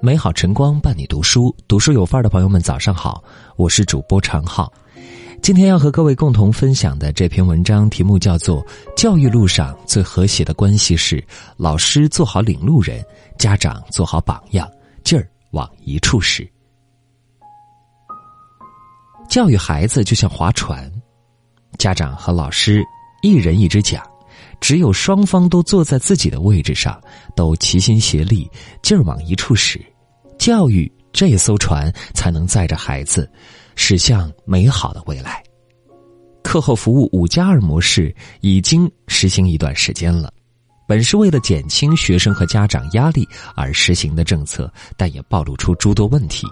美好晨光伴你读书，读书有范儿的朋友们，早上好，我是主播常浩。今天要和各位共同分享的这篇文章题目叫做《教育路上最和谐的关系是老师做好领路人，家长做好榜样，劲儿往一处使》。教育孩子就像划船，家长和老师一人一只桨，只有双方都坐在自己的位置上，都齐心协力，劲儿往一处使，教育这艘船才能载着孩子。驶向美好的未来。课后服务五加二模式已经实行一段时间了，本是为了减轻学生和家长压力而实行的政策，但也暴露出诸多问题。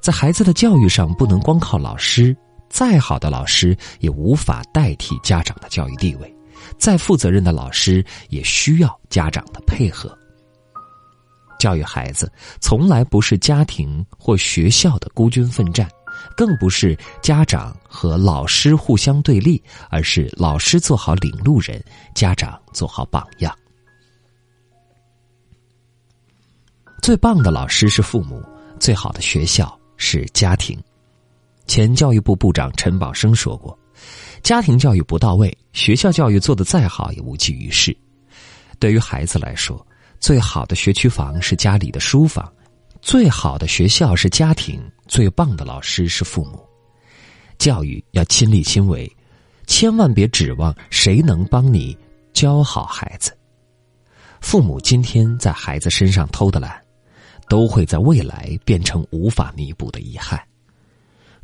在孩子的教育上，不能光靠老师，再好的老师也无法代替家长的教育地位，再负责任的老师也需要家长的配合。教育孩子从来不是家庭或学校的孤军奋战。更不是家长和老师互相对立，而是老师做好领路人，家长做好榜样。最棒的老师是父母，最好的学校是家庭。前教育部部长陈宝生说过：“家庭教育不到位，学校教育做得再好也无济于事。”对于孩子来说，最好的学区房是家里的书房。最好的学校是家庭，最棒的老师是父母。教育要亲力亲为，千万别指望谁能帮你教好孩子。父母今天在孩子身上偷的懒，都会在未来变成无法弥补的遗憾。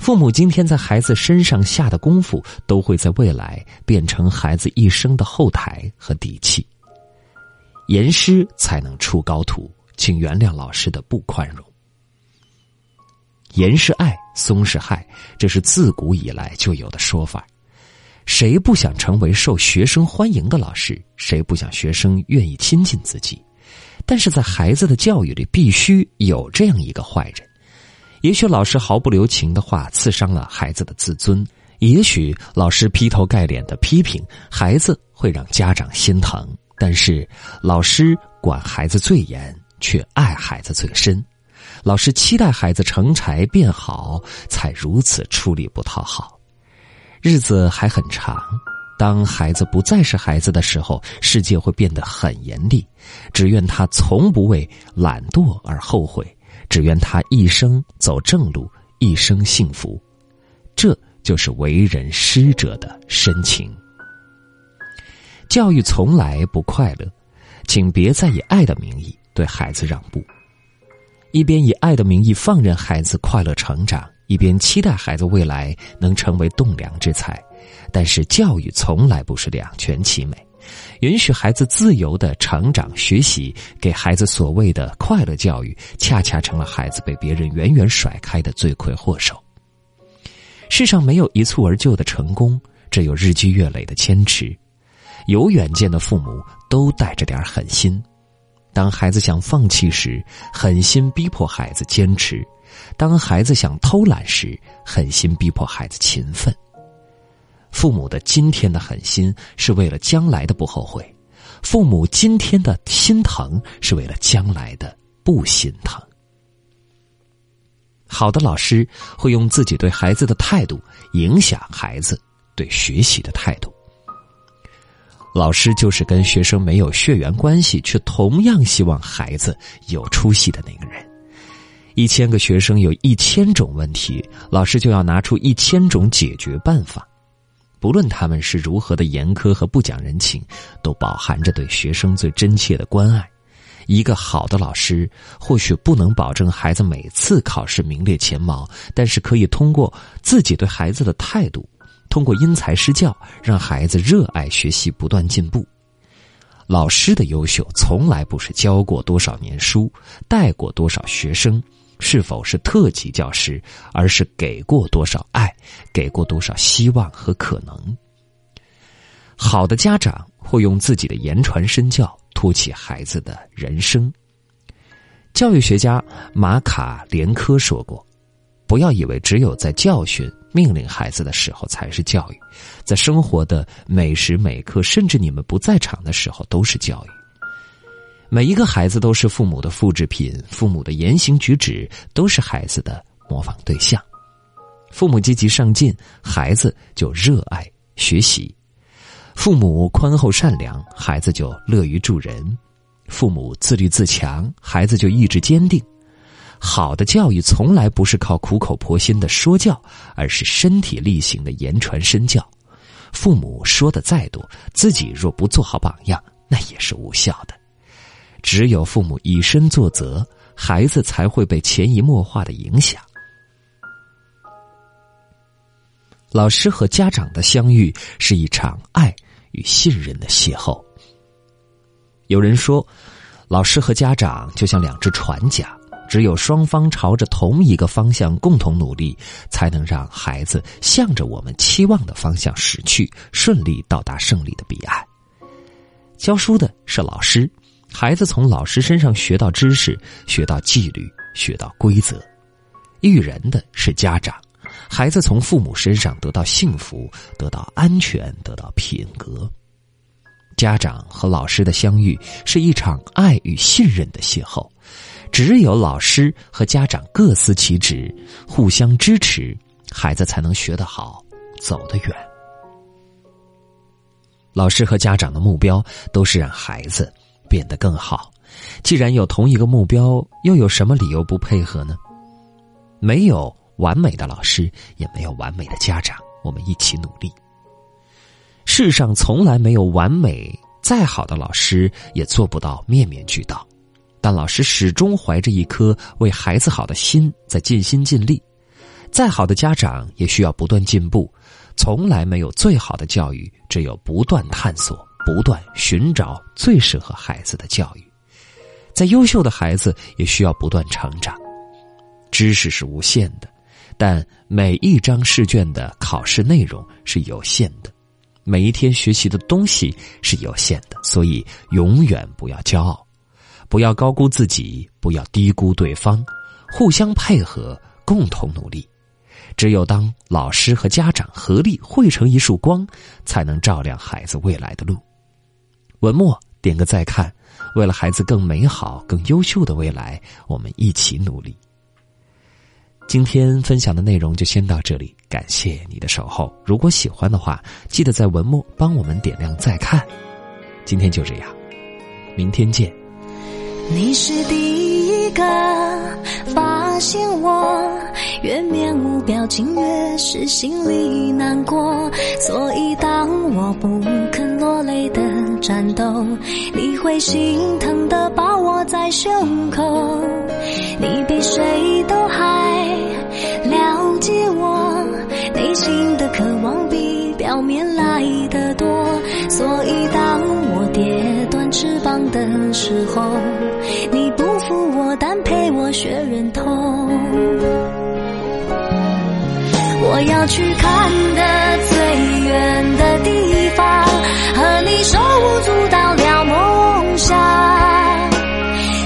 父母今天在孩子身上下的功夫，都会在未来变成孩子一生的后台和底气。严师才能出高徒。请原谅老师的不宽容。严是爱，松是害，这是自古以来就有的说法。谁不想成为受学生欢迎的老师？谁不想学生愿意亲近自己？但是在孩子的教育里，必须有这样一个坏人。也许老师毫不留情的话刺伤了孩子的自尊；也许老师劈头盖脸的批评孩子会让家长心疼。但是老师管孩子最严。却爱孩子最深，老师期待孩子成才变好，才如此出力不讨好。日子还很长，当孩子不再是孩子的时候，世界会变得很严厉。只愿他从不为懒惰而后悔，只愿他一生走正路，一生幸福。这就是为人师者的深情。教育从来不快乐，请别再以爱的名义。对孩子让步，一边以爱的名义放任孩子快乐成长，一边期待孩子未来能成为栋梁之才。但是教育从来不是两全其美，允许孩子自由的成长学习，给孩子所谓的快乐教育，恰恰成了孩子被别人远远甩开的罪魁祸首。世上没有一蹴而就的成功，只有日积月累的坚持。有远见的父母都带着点狠心。当孩子想放弃时，狠心逼迫孩子坚持；当孩子想偷懒时，狠心逼迫孩子勤奋。父母的今天的狠心是为了将来的不后悔，父母今天的心疼是为了将来的不心疼。好的老师会用自己对孩子的态度影响孩子对学习的态度。老师就是跟学生没有血缘关系，却同样希望孩子有出息的那个人。一千个学生有一千种问题，老师就要拿出一千种解决办法。不论他们是如何的严苛和不讲人情，都饱含着对学生最真切的关爱。一个好的老师或许不能保证孩子每次考试名列前茅，但是可以通过自己对孩子的态度。通过因材施教，让孩子热爱学习，不断进步。老师的优秀，从来不是教过多少年书，带过多少学生，是否是特级教师，而是给过多少爱，给过多少希望和可能。好的家长会用自己的言传身教，托起孩子的人生。教育学家马卡连科说过：“不要以为只有在教训。”命令孩子的时候才是教育，在生活的每时每刻，甚至你们不在场的时候，都是教育。每一个孩子都是父母的复制品，父母的言行举止都是孩子的模仿对象。父母积极上进，孩子就热爱学习；父母宽厚善良，孩子就乐于助人；父母自律自强，孩子就意志坚定。好的教育从来不是靠苦口婆心的说教，而是身体力行的言传身教。父母说的再多，自己若不做好榜样，那也是无效的。只有父母以身作则，孩子才会被潜移默化的影响。老师和家长的相遇是一场爱与信任的邂逅。有人说，老师和家长就像两只船桨，只有双方朝着同一个方向共同努力，才能让孩子向着我们期望的方向驶去，顺利到达胜利的彼岸。教书的是老师。孩子从老师身上学到知识，学到纪律，学到规则；育人的是家长，孩子从父母身上得到幸福，得到安全，得到品格。家长和老师的相遇是一场爱与信任的邂逅，只有老师和家长各司其职，互相支持，孩子才能学得好，走得远。老师和家长的目标都是让孩子。变得更好。既然有同一个目标，又有什么理由不配合呢？没有完美的老师，也没有完美的家长。我们一起努力。世上从来没有完美，再好的老师也做不到面面俱到。但老师始终怀着一颗为孩子好的心，在尽心尽力。再好的家长也需要不断进步。从来没有最好的教育，只有不断探索。不断寻找最适合孩子的教育，在优秀的孩子也需要不断成长。知识是无限的，但每一张试卷的考试内容是有限的，每一天学习的东西是有限的。所以，永远不要骄傲，不要高估自己，不要低估对方，互相配合，共同努力。只有当老师和家长合力汇成一束光，才能照亮孩子未来的路。文末点个再看，为了孩子更美好、更优秀的未来，我们一起努力。今天分享的内容就先到这里，感谢你的守候。如果喜欢的话，记得在文末帮我们点亮再看。今天就这样，明天见。你是第一个发现我，越面无表情，越是心里难过。所以当我不的战斗，你会心疼的把我在胸口。你比谁都还了解我内心的渴望，比表面来的多。所以当我跌断翅膀的时候。你不负我，但陪我学忍痛。我要去看的最远的地方，手舞足蹈聊梦想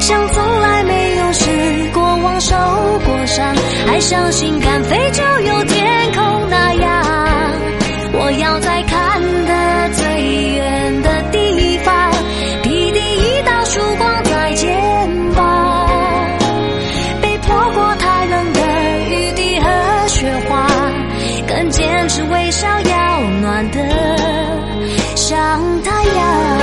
像从来没有失过望受过伤还相信敢飞就有天空那样。我要在看太阳。